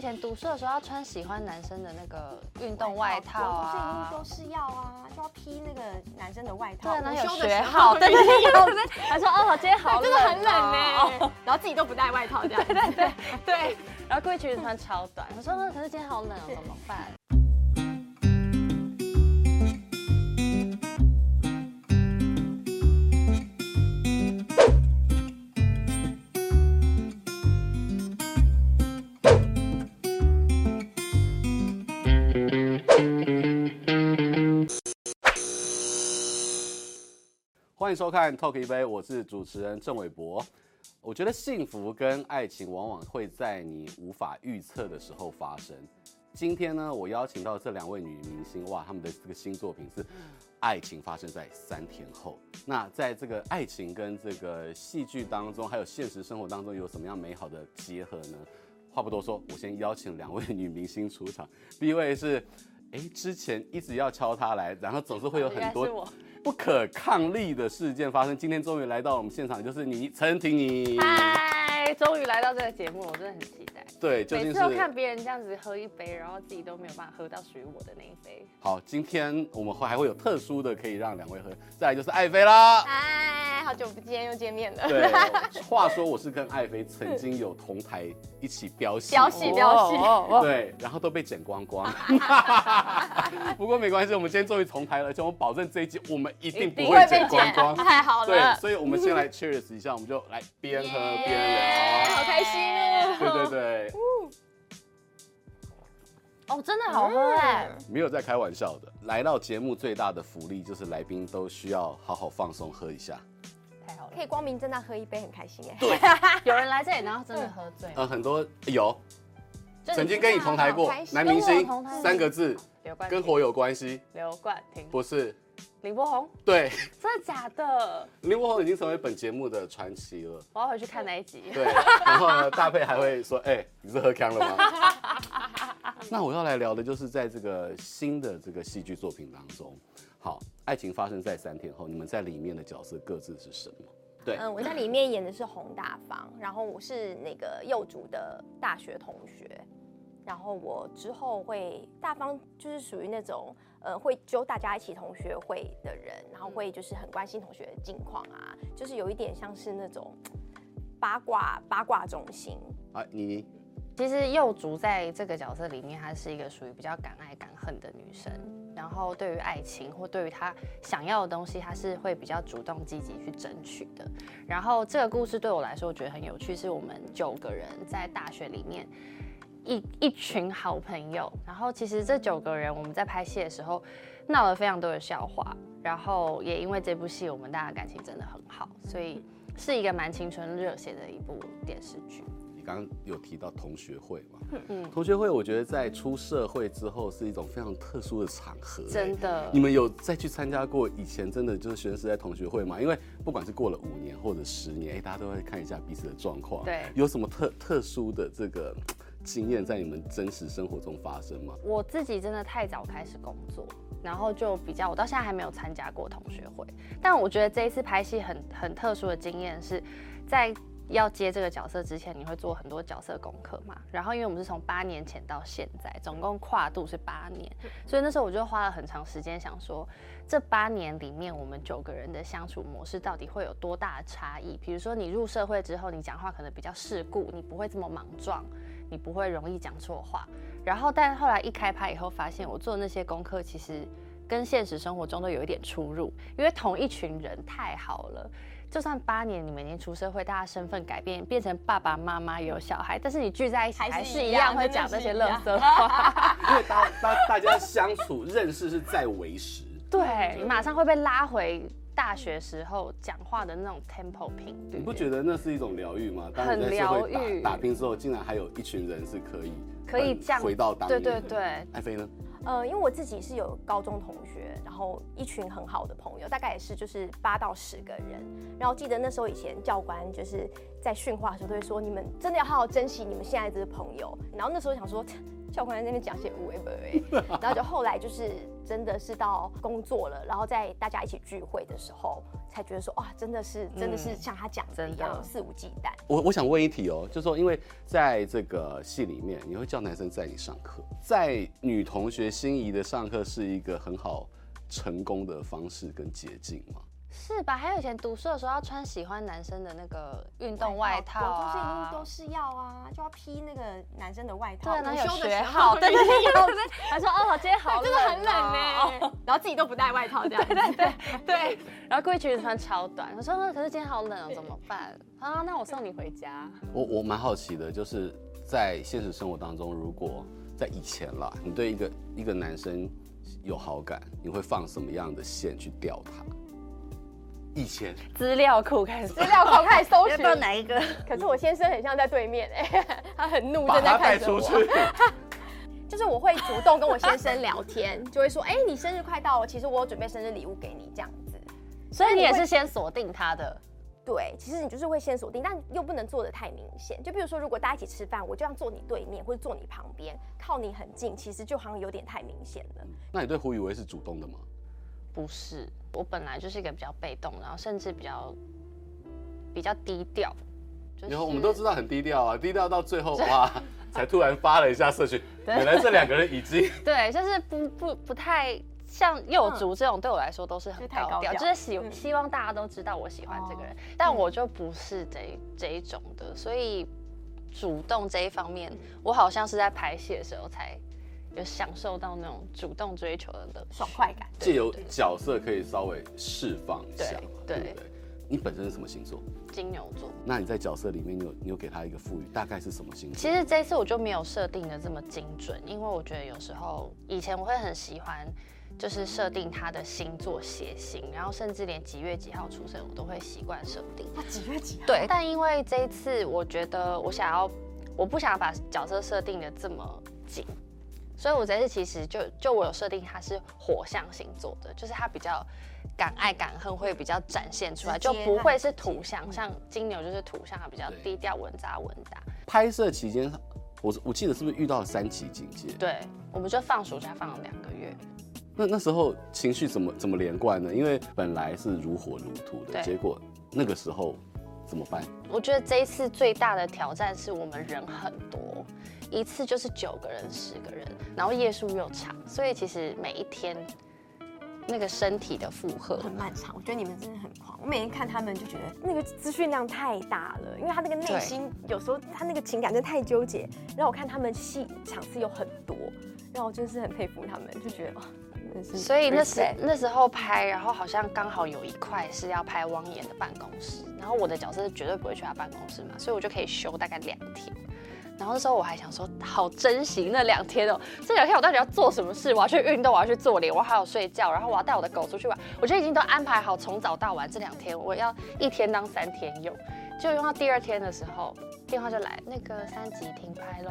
以前读书的时候要穿喜欢男生的那个运动外套啊，都是要啊，就要披那个男生的外套。对，然后有学号，对对对，他说哦，今天好 真的很冷呢，然后自己都不带外套这样。对对对。对，然后故意裙子穿超短，我说可是今天好冷，怎么办？欢迎收看 Talk 一杯，我是主持人郑伟博。我觉得幸福跟爱情往往会在你无法预测的时候发生。今天呢，我邀请到这两位女明星，哇，她们的这个新作品是《爱情发生在三天后》。那在这个爱情跟这个戏剧当中，还有现实生活当中，有什么样美好的结合呢？话不多说，我先邀请两位女明星出场。第一位是，哎，之前一直要敲她来，然后总是会有很多。不可抗力的事件发生，今天终于来到我们现场，就是你陈婷妮。嗨，终于来到这个节目，我真的很期待。对，就是、每次都看别人这样子喝一杯，然后自己都没有办法喝到属于我的那一杯。好，今天我们会还会有特殊的可以让两位喝，再来就是爱妃啦。嗨，好久不见，又见面了。对，话说我是跟爱妃曾经有同台一起飙戏，飙戏飙戏，对，然后都被剪光光。不过没关系，我们今天终于同台了，而且我保证这一集我们一定不会剪光光。太好了。对，所以我们先来 cheers 一下，我们就来边喝边聊，好开心哦。对对对。哦，真的好喝哎！没有在开玩笑的。来到节目最大的福利就是来宾都需要好好放松喝一下。可以光明正大喝一杯，很开心哎。对，有人来这里然后真的喝醉。呃，很多有，曾经跟你同台过男明星三个字，跟火有关系。刘冠廷不是。林柏宏，对，真的假的？林柏宏已经成为本节目的传奇了。我要回去看那一集。对，然后呢，大佩还会说：“哎、欸，你是喝康了吗？” 那我要来聊的就是在这个新的这个戏剧作品当中，好，爱情发生在三天后，你们在里面的角色各自是什么？对，嗯，我在里面演的是洪大方，然后我是那个幼主的大学同学，然后我之后会大方，就是属于那种。呃，会揪大家一起同学会的人，然后会就是很关心同学的近况啊，就是有一点像是那种八卦八卦中心啊。你其实幼竹在这个角色里面，她是一个属于比较敢爱敢恨的女生，然后对于爱情或对于他想要的东西，他是会比较主动积极去争取的。然后这个故事对我来说，我觉得很有趣，是我们九个人在大学里面。一一群好朋友，然后其实这九个人我们在拍戏的时候闹了非常多的笑话，然后也因为这部戏我们大家感情真的很好，所以是一个蛮青春热血的一部电视剧。你刚刚有提到同学会嘛？嗯，同学会我觉得在出社会之后是一种非常特殊的场合，真的。你们有再去参加过以前真的就是学生时代同学会吗？因为不管是过了五年或者十年，哎，大家都会看一下彼此的状况。对，有什么特特殊的这个？经验在你们真实生活中发生吗？我自己真的太早开始工作，然后就比较，我到现在还没有参加过同学会。但我觉得这一次拍戏很很特殊的经验是，在要接这个角色之前，你会做很多角色功课嘛。然后因为我们是从八年前到现在，总共跨度是八年，所以那时候我就花了很长时间想说，这八年里面我们九个人的相处模式到底会有多大的差异？比如说你入社会之后，你讲话可能比较世故，你不会这么莽撞。你不会容易讲错话，然后，但后来一开拍以后，发现我做的那些功课其实跟现实生活中都有一点出入，因为同一群人太好了，就算八年你们已经出社会，大家身份改变，变成爸爸妈妈有小孩，但是你聚在一起还是一样会讲那些垃圾话，因为大大大家相处认识是在为时，对，你马上会被拉回。大学时候讲话的那种 tempo 频率，你不觉得那是一种疗愈吗？当你在社会打很疗愈。打拼之后，竟然还有一群人是可以可以这样回到当年。对对对，艾菲呢？呃，因为我自己是有高中同学，然后一群很好的朋友，大概也是就是八到十个人。然后记得那时候以前教官就是在训话的时候都会说，你们真的要好好珍惜你们现在这个朋友。然后那时候想说。教官在那边讲些无为不为，然后就后来就是真的是到工作了，然后在大家一起聚会的时候，才觉得说哇，真的是真的是像他讲的一样肆无忌惮。我我想问一题哦，就是说，因为在这个戏里面，你会叫男生载你上课，在女同学心仪的上课是一个很好成功的方式跟捷径吗？是吧？还有以前读书的时候要穿喜欢男生的那个运动外套啊，都是一定都是要啊，就要披那个男生的外套。对，然后有学号，对对对，他说哦，今天好冷，真的很冷呢。然后自己都不带外套这样。对对 对对。然后故意裙子穿超短，我说可是今天好冷哦，怎么办？啊，那我送你回家。我我蛮好奇的，就是在现实生活当中，如果在以前啦，你对一个一个男生有好感，你会放什么样的线去钓他？以前资料库开始，资料库开始搜寻，不知道哪一个。可是我先生很像在对面，哎，他很怒，正在看着我。就是我会主动跟我先生聊天，就会说，哎，你生日快到了，其实我有准备生日礼物给你，这样子。所以你也是先锁定他的。对，其实你就是会先锁定，但又不能做的太明显。就比如说，如果大家一起吃饭，我就要坐你对面或者坐你旁边，靠你很近，其实就好像有点太明显了。那你对胡宇威是主动的吗？不是，我本来就是一个比较被动，然后甚至比较比较低调。然后我们都知道很低调啊，低调到最后 哇，才突然发了一下社群，原来这两个人已经 对，就是不不不太像幼竹这种，对我来说都是很高调，就是希希望大家都知道我喜欢这个人，但我就不是这这一种的，所以主动这一方面，我好像是在拍戏的时候才。有享受到那种主动追求的爽快感，借由角色可以稍微释放一下，对，对，对，对。你本身是什么星座？金牛座。那你在角色里面，你有你有给他一个赋予，大概是什么星座？其实这一次我就没有设定的这么精准，因为我觉得有时候以前我会很喜欢，就是设定他的星座血型，然后甚至连几月几号出生我都会习惯设定。啊，几月几号？对。但因为这一次，我觉得我想要，我不想要把角色设定的这么紧。所以，我这次其实就就我有设定他是火象星座的，就是他比较敢爱敢恨，会比较展现出来，就不会是土象，像金牛就是土象，他比较低调稳扎稳打。拍摄期间，我我记得是不是遇到了三级警戒？对，我们就放暑假放了两个月。那那时候情绪怎么怎么连贯呢？因为本来是如火如荼的，结果那个时候怎么办？我觉得这一次最大的挑战是我们人很多。一次就是九个人、十个人，然后夜数又长，所以其实每一天那个身体的负荷很漫长。我觉得你们真的很狂，我每天看他们就觉得那个资讯量太大了，因为他那个内心有时候他那个情感真的太纠结。然后我看他们戏场次有很多，然后我就是很佩服他们，就觉得哇，所以那时那时候拍，然后好像刚好有一块是要拍汪岩的办公室，然后我的角色是绝对不会去他办公室嘛，所以我就可以休大概两天。然后那时候我还想说，好珍惜那两天哦。这两天我到底要做什么事？我要去运动，我要去做脸，我还要睡觉，然后我要带我的狗出去玩。我就已经都安排好，从早到晚这两天，我要一天当三天用。就用到第二天的时候，电话就来，那个三级停拍喽。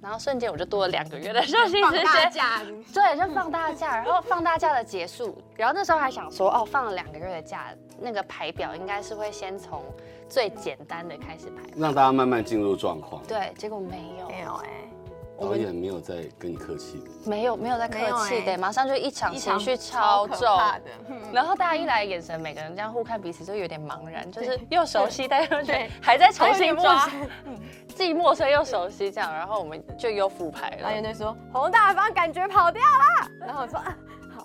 然后瞬间我就多了两个月的休息时间。对，就放大假，然后放大假的结束。然后那时候还想说，哦，放了两个月的假，那个排表应该是会先从。最简单的开始排，让大家慢慢进入状况。对，结果没有，没有哎，导演没有在跟你客气。的，没有没有在客气的，马上就一场情绪超重，然后大家一来眼神，每个人这样互看彼此，就有点茫然，就是又熟悉，但又对。还在重新抓，既陌生又熟悉这样，然后我们就又复牌了。导演就说：“洪大方感觉跑掉了。”然后我说。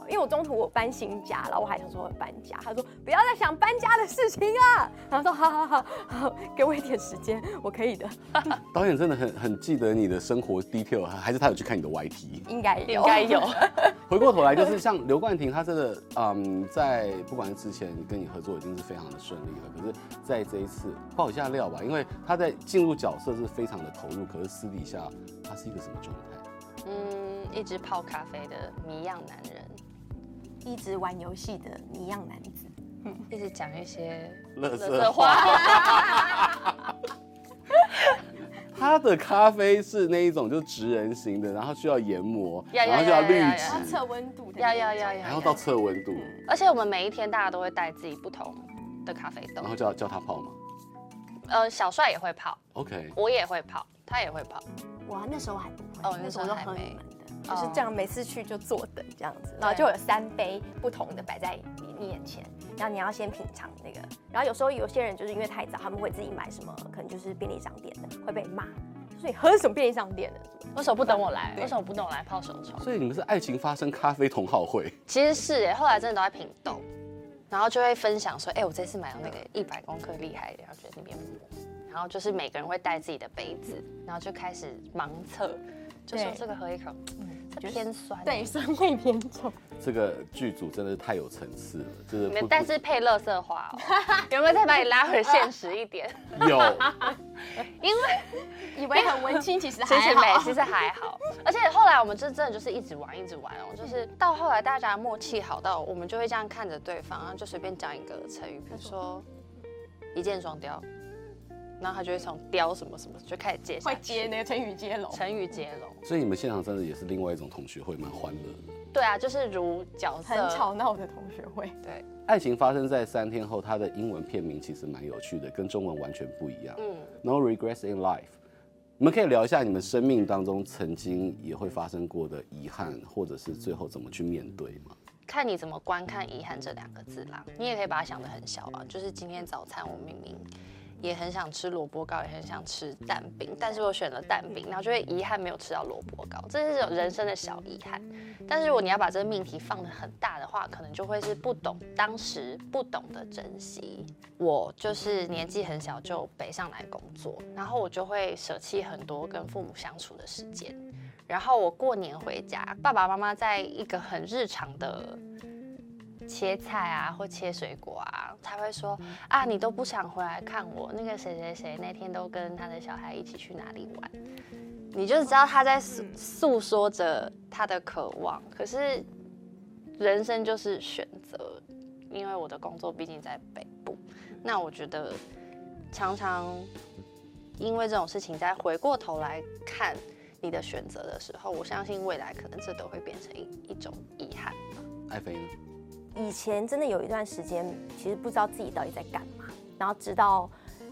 因为我中途我搬新家了，我还想说我搬家，他说不要再想搬家的事情了。然后说好好好好，给我一点时间，我可以的。导演真的很很记得你的生活 detail，还是他有去看你的 YT？应该有，应该有。回过头来就是像刘冠廷，他真的嗯，在不管是之前跟你合作已经是非常的顺利了，可是在这一次爆一下料吧，因为他在进入角色是非常的投入，可是私底下他是一个什么状态？嗯，一直泡咖啡的谜样男人。一直玩游戏的谜样男子，嗯，一直讲一些垃圾话。他的咖啡是那一种，就直人型的，然后需要研磨，然后就要滤纸，测温度，要要要要，然后到测温度。而且我们每一天大家都会带自己不同的咖啡豆，然后叫叫他泡吗？呃，小帅也会泡，OK，我也会泡，他也会泡。哇，那时候还不会，哦，那时候都喝你们。的。就是这样，每次去就坐等这样子，然后就有三杯不同的摆在你眼前，然后你要先品尝那个，然后有时候有些人就是因为太早，他们会自己买什么，可能就是便利商店的，会被骂，所以喝什么便利商店的？为什么不等我来？为什么不等我来泡手冲？所以你们是爱情发生咖啡同好会？其实是哎，后来真的都在品豆，然后就会分享说，哎，我这次买了那个一百公克厉害的，然后觉得那边磨，然后就是每个人会带自己的杯子，然后就开始盲测。就说这个喝一口，嗯，这偏酸，对，酸味偏重。这个剧组真的是太有层次了，就是但是配乐色花哦，有没有再把你拉回现实一点？有，因为以为很文青，其实其实没，其实还好。而且后来我们就真的就是一直玩，一直玩哦，就是到后来大家默契好到，我们就会这样看着对方，然后就随便讲一个成语，比如说一箭双雕。然后他就会从雕什么什么就开始接，会接那个成语接龙，成语接龙。所以你们现场真的也是另外一种同学会，蛮欢乐的。对啊，就是如角色很吵闹的同学会。对，爱情发生在三天后，它的英文片名其实蛮有趣的，跟中文完全不一样。嗯，No regrets in life。你们可以聊一下你们生命当中曾经也会发生过的遗憾，或者是最后怎么去面对吗？看你怎么观看“遗憾”这两个字啦。你也可以把它想得很小啊，就是今天早餐我明明。也很想吃萝卜糕，也很想吃蛋饼，但是我选了蛋饼，然后就会遗憾没有吃到萝卜糕，这是种人生的小遗憾。但是如果你要把这个命题放得很大的话，可能就会是不懂当时不懂得珍惜。我就是年纪很小就北上来工作，然后我就会舍弃很多跟父母相处的时间。然后我过年回家，爸爸妈妈在一个很日常的。切菜啊，或切水果啊，他会说啊，你都不想回来看我。那个谁谁谁那天都跟他的小孩一起去哪里玩，你就知道他在诉诉说着他的渴望。可是人生就是选择，因为我的工作毕竟在北部。那我觉得常常因为这种事情，再回过头来看你的选择的时候，我相信未来可能这都会变成一一种遗憾。爱妃呢？以前真的有一段时间，其实不知道自己到底在干嘛。然后直到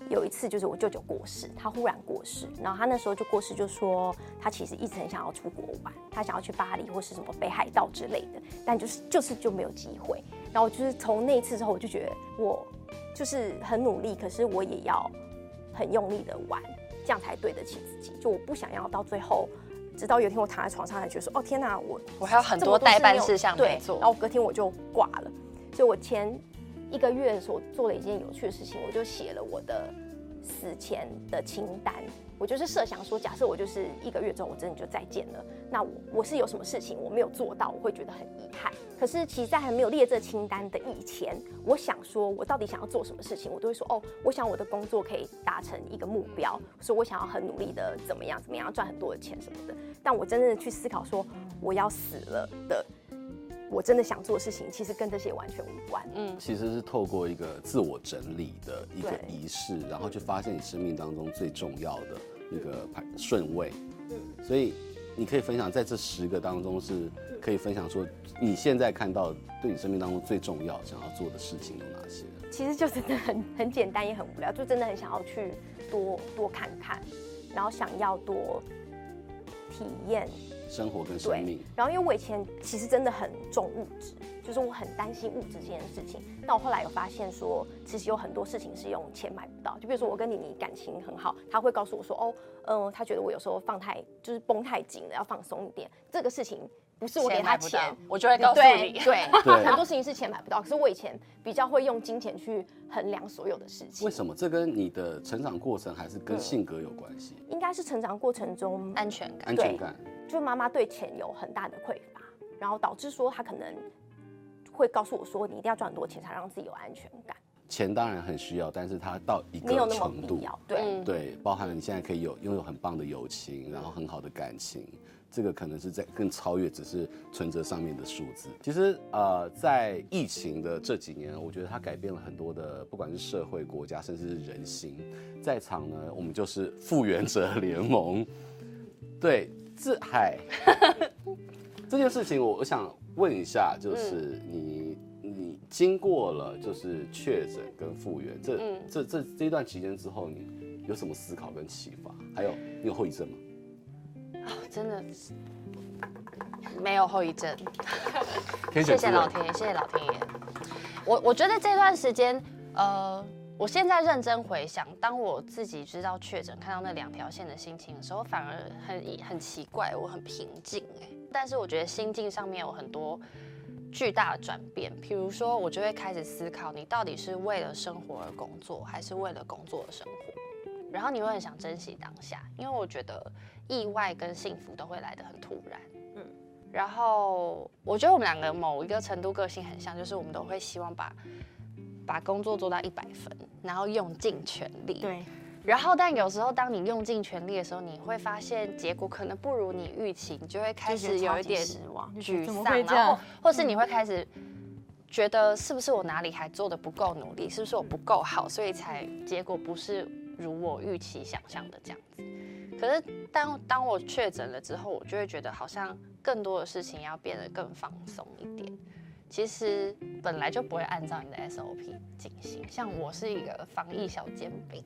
有一次，就是我舅舅过世，他忽然过世，然后他那时候就过世，就说他其实一直很想要出国玩，他想要去巴黎或是什么北海道之类的，但就是就是就没有机会。然后就是从那一次之后，我就觉得我就是很努力，可是我也要很用力的玩，这样才对得起自己。就我不想要到最后。直到有一天我躺在床上，还觉得说：“哦天哪，我我还有很多待办事项没做。”然后隔天我就挂了。所以我前一个月的时候做了一件有趣的事情，我就写了我的死前的清单。我就是设想说，假设我就是一个月之后我真的就再见了，那我我是有什么事情我没有做到，我会觉得很遗憾。可是其实，在还没有列这清单的以前，我想说我到底想要做什么事情，我都会说哦，我想我的工作可以达成一个目标，所以我想要很努力的怎么样怎么样赚很多的钱什么的。但我真正的去思考说我要死了的，我真的想做的事情，其实跟这些完全无关。嗯，其实是透过一个自我整理的一个仪式，然后去发现你生命当中最重要的一个排顺位。嗯，所以你可以分享在这十个当中，是可以分享说你现在看到对你生命当中最重要想要做的事情有哪些？其实就真的很很简单，也很无聊，就真的很想要去多多看看，然后想要多体验。生活跟生命。然后，因为我以前其实真的很重物质，就是我很担心物质这件事情。但我后来有发现说，其实有很多事情是用钱买不到。就比如说，我跟妮妮感情很好，他会告诉我说：“哦，嗯、呃，他觉得我有时候放太就是绷太紧了，要放松一点。”这个事情不是我给他钱，钱我就会告诉你。对，很多事情是钱买不到。可是我以前比较会用金钱去衡量所有的事情。为什么？这跟你的成长过程还是跟性格有关系？应该是成长过程中安全感，安全感。就妈妈对钱有很大的匮乏，然后导致说她可能会告诉我说：“你一定要赚很多钱才让自己有安全感。”钱当然很需要，但是它到一个程度，没有那么必要。对、嗯、对，包含了你现在可以有拥有很棒的友情，然后很好的感情，这个可能是在更超越只是存折上面的数字。其实呃，在疫情的这几年，我觉得它改变了很多的，不管是社会、国家，甚至是人心。在场呢，我们就是复原者联盟，对。自嗨这件事情，我我想问一下，就是你你经过了就是确诊跟复原这这这这一段期间之后，你有什么思考跟启发？还有你有后遗症吗？哦，真的没有后遗症。谢谢老天爷，谢谢老天爷。我我觉得这段时间，呃，我现在认真回想，当我自己知道确诊，看到那两条线的心情的时候，反而很很奇怪，我很平静哎。但是我觉得心境上面有很多巨大的转变，比如说我就会开始思考，你到底是为了生活而工作，还是为了工作而生活？然后你会很想珍惜当下，因为我觉得意外跟幸福都会来得很突然。嗯然后我觉得我们两个某一个程度个性很像，就是我们都会希望把把工作做到一百分，然后用尽全力。对。然后，但有时候当你用尽全力的时候，你会发现结果可能不如你预期，你就会开始有一点失望、沮丧，然后或是你会开始觉得是不是我哪里还做的不够努力，是不是我不够好，所以才结果不是如我预期想象的这样子。可是当当我确诊了之后，我就会觉得好像。更多的事情要变得更放松一点，其实本来就不会按照你的 SOP 进行。像我是一个防疫小煎饼，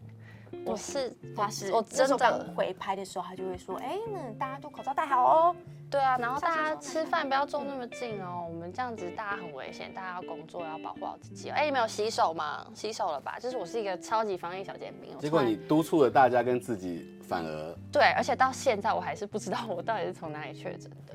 我是发誓，我真的回拍的时候，他就会说：“哎，那大家都口罩戴好哦。”对啊，然后大家吃饭不要坐那么近哦，我们这样子大家很危险，大家要工作要保护好自己。哦哎，你们有洗手吗？洗手了吧？就是我是一个超级防疫小尖兵。结果你督促了大家跟自己，反而对，而且到现在我还是不知道我到底是从哪里确诊的。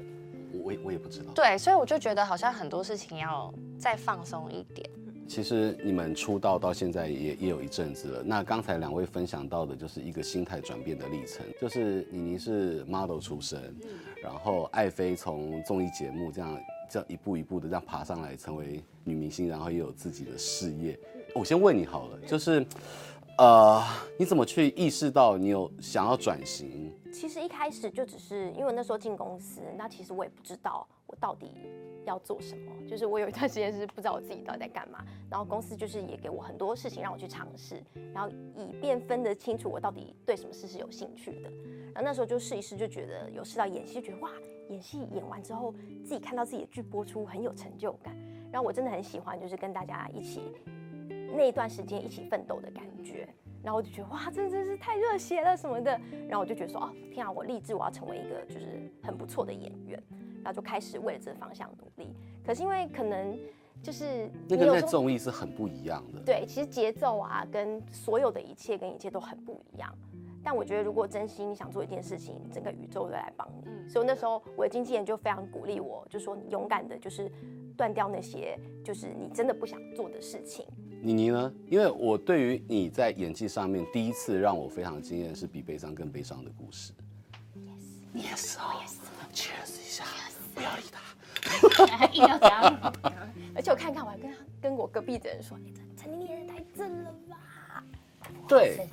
我我也不知道，对，所以我就觉得好像很多事情要再放松一点。其实你们出道到现在也也有一阵子了，那刚才两位分享到的就是一个心态转变的历程，就是倪妮是 model 出身，然后艾菲从综艺节目这样这样一步一步的这样爬上来成为女明星，然后也有自己的事业。我先问你好了，就是。呃，你怎么去意识到你有想要转型？其实一开始就只是因为那时候进公司，那其实我也不知道我到底要做什么。就是我有一段时间是不知道我自己到底在干嘛，然后公司就是也给我很多事情让我去尝试，然后以便分得清楚我到底对什么事是有兴趣的。然后那时候就试一试，就觉得有试到演戏，就觉得哇，演戏演完之后自己看到自己的剧播出很有成就感。然后我真的很喜欢，就是跟大家一起。那一段时间一起奋斗的感觉，然后我就觉得哇，真真是太热血了什么的，然后我就觉得说哦，天啊，我立志我要成为一个就是很不错的演员，然后就开始为了这个方向努力。可是因为可能就是那个在综艺是很不一样的，对，其实节奏啊跟所有的一切跟一切都很不一样。但我觉得如果真心想做一件事情，整个宇宙都来帮你。嗯，所以那时候我的经纪人就非常鼓励我，就说你勇敢的，就是断掉那些就是你真的不想做的事情。妮妮呢？因为我对于你在演技上面第一次让我非常惊艳是比悲伤更悲伤的故事。Yes，Yes，不要理他。一定要这样。而且我看看，我还跟他跟我隔壁的人说：“你这陈妮妮也太正了吧？”对，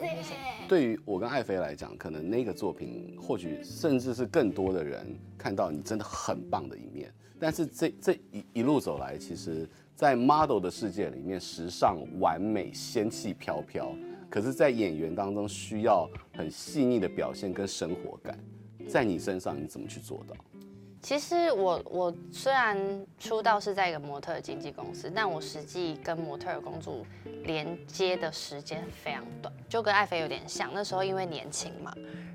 对于我跟艾菲来讲，可能那个作品或许甚至是更多的人看到你真的很棒的一面。但是这这一一路走来，其实。在 model 的世界里面，时尚完美、仙气飘飘，可是，在演员当中需要很细腻的表现跟生活感，在你身上你怎么去做到？其实我我虽然出道是在一个模特经纪公司，但我实际跟模特的工作连接的时间非常短，就跟爱菲有点像。那时候因为年轻嘛，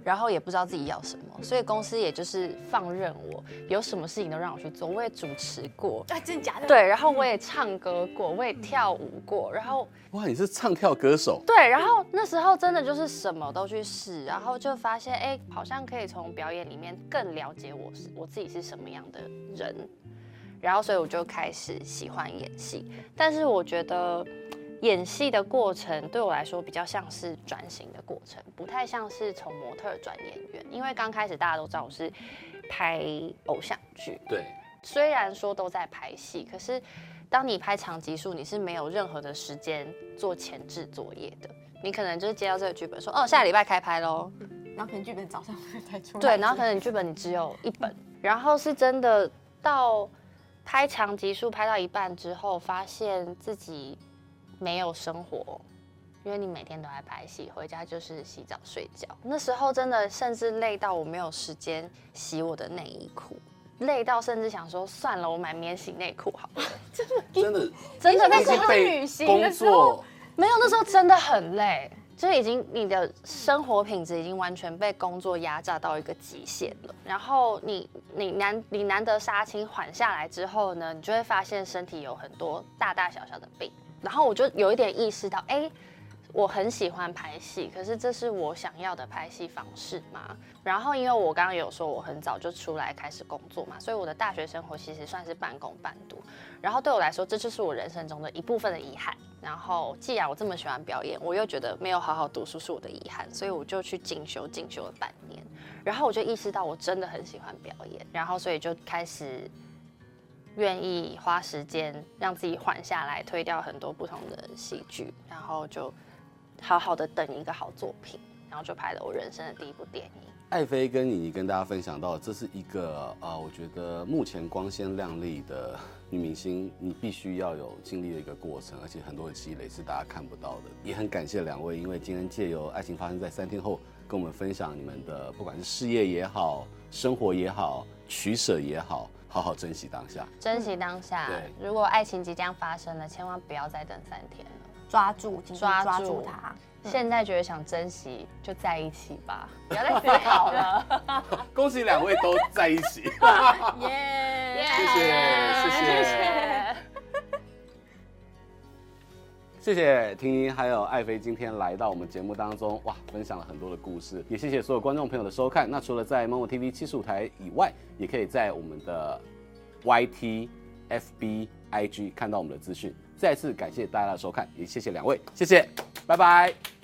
然后也不知道自己要什么，所以公司也就是放任我，有什么事情都让我去做。我也主持过，啊，真的假的？对，然后我也唱歌过，我也跳舞过，然后哇，你是唱跳歌手？对，然后那时候真的就是什么都去试，然后就发现哎，好像可以从表演里面更了解我是我自己是。是什么样的人，然后所以我就开始喜欢演戏。但是我觉得演戏的过程对我来说比较像是转型的过程，不太像是从模特转演员。因为刚开始大家都知道我是拍偶像剧，对。虽然说都在拍戏，可是当你拍长集数，你是没有任何的时间做前置作业的。你可能就是接到这个剧本说，哦，下礼拜开拍喽。然后可能剧本早上才出来。对，然后可能剧本你只有一本。然后是真的到拍长集数拍到一半之后，发现自己没有生活，因为你每天都在拍戏，回家就是洗澡睡觉。那时候真的甚至累到我没有时间洗我的内衣裤，累到甚至想说算了，我买免洗内裤好了。真的真的 真的那时候被工作没有，那时候真的很累。就已经你的生活品质已经完全被工作压榨到一个极限了。然后你你难你难得杀青缓下来之后呢，你就会发现身体有很多大大小小的病。然后我就有一点意识到，哎。我很喜欢拍戏，可是这是我想要的拍戏方式吗？然后因为我刚刚有说我很早就出来开始工作嘛，所以我的大学生活其实算是半工半读。然后对我来说，这就是我人生中的一部分的遗憾。然后既然我这么喜欢表演，我又觉得没有好好读书是我的遗憾，所以我就去进修，进修了半年。然后我就意识到我真的很喜欢表演，然后所以就开始愿意花时间让自己缓下来，推掉很多不同的戏剧，然后就。好好的等一个好作品，然后就拍了我人生的第一部电影。艾菲跟妮妮跟大家分享到，这是一个呃，我觉得目前光鲜亮丽的女明星，你必须要有经历的一个过程，而且很多的积累是大家看不到的。也很感谢两位，因为今天借由《爱情发生在三天后》跟我们分享你们的，不管是事业也好，生活也好，取舍也好，好好珍惜当下，珍惜当下。对，如果爱情即将发生了，千万不要再等三天了。抓住，抓抓住他。现在觉得想珍惜，就在一起吧，不要再思考了。恭喜两位都在一起，耶！谢谢，谢谢，谢谢婷婷还有爱妃今天来到我们节目当中，哇，分享了很多的故事，也谢谢所有观众朋友的收看。那除了在 momo TV 七十五台以外，也可以在我们的 YT、FB、IG 看到我们的资讯。再次感谢大家的收看，也谢谢两位，谢谢，拜拜。